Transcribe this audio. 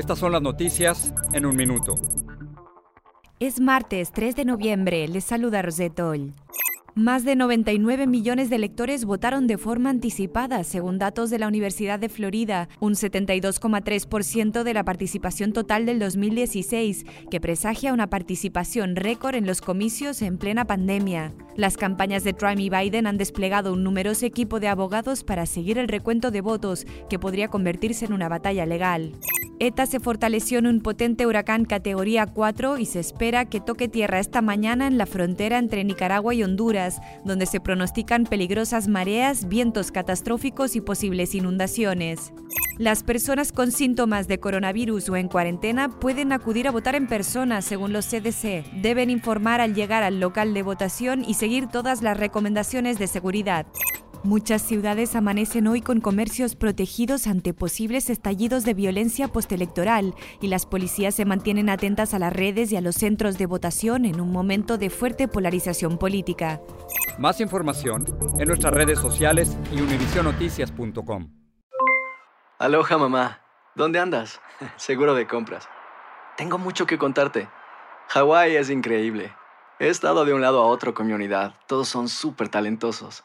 estas son las noticias en un minuto. Es martes 3 de noviembre, les saluda Rosetol. Más de 99 millones de electores votaron de forma anticipada, según datos de la Universidad de Florida, un 72,3% de la participación total del 2016, que presagia una participación récord en los comicios en plena pandemia. Las campañas de Trump y Biden han desplegado un numeroso equipo de abogados para seguir el recuento de votos, que podría convertirse en una batalla legal. ETA se fortaleció en un potente huracán categoría 4 y se espera que toque tierra esta mañana en la frontera entre Nicaragua y Honduras, donde se pronostican peligrosas mareas, vientos catastróficos y posibles inundaciones. Las personas con síntomas de coronavirus o en cuarentena pueden acudir a votar en persona según los CDC. Deben informar al llegar al local de votación y seguir todas las recomendaciones de seguridad. Muchas ciudades amanecen hoy con comercios protegidos ante posibles estallidos de violencia postelectoral y las policías se mantienen atentas a las redes y a los centros de votación en un momento de fuerte polarización política. Más información en nuestras redes sociales y univisionoticias.com. Aloha mamá. ¿Dónde andas? Seguro de compras. Tengo mucho que contarte. Hawái es increíble. He estado de un lado a otro con mi unidad. Todos son súper talentosos.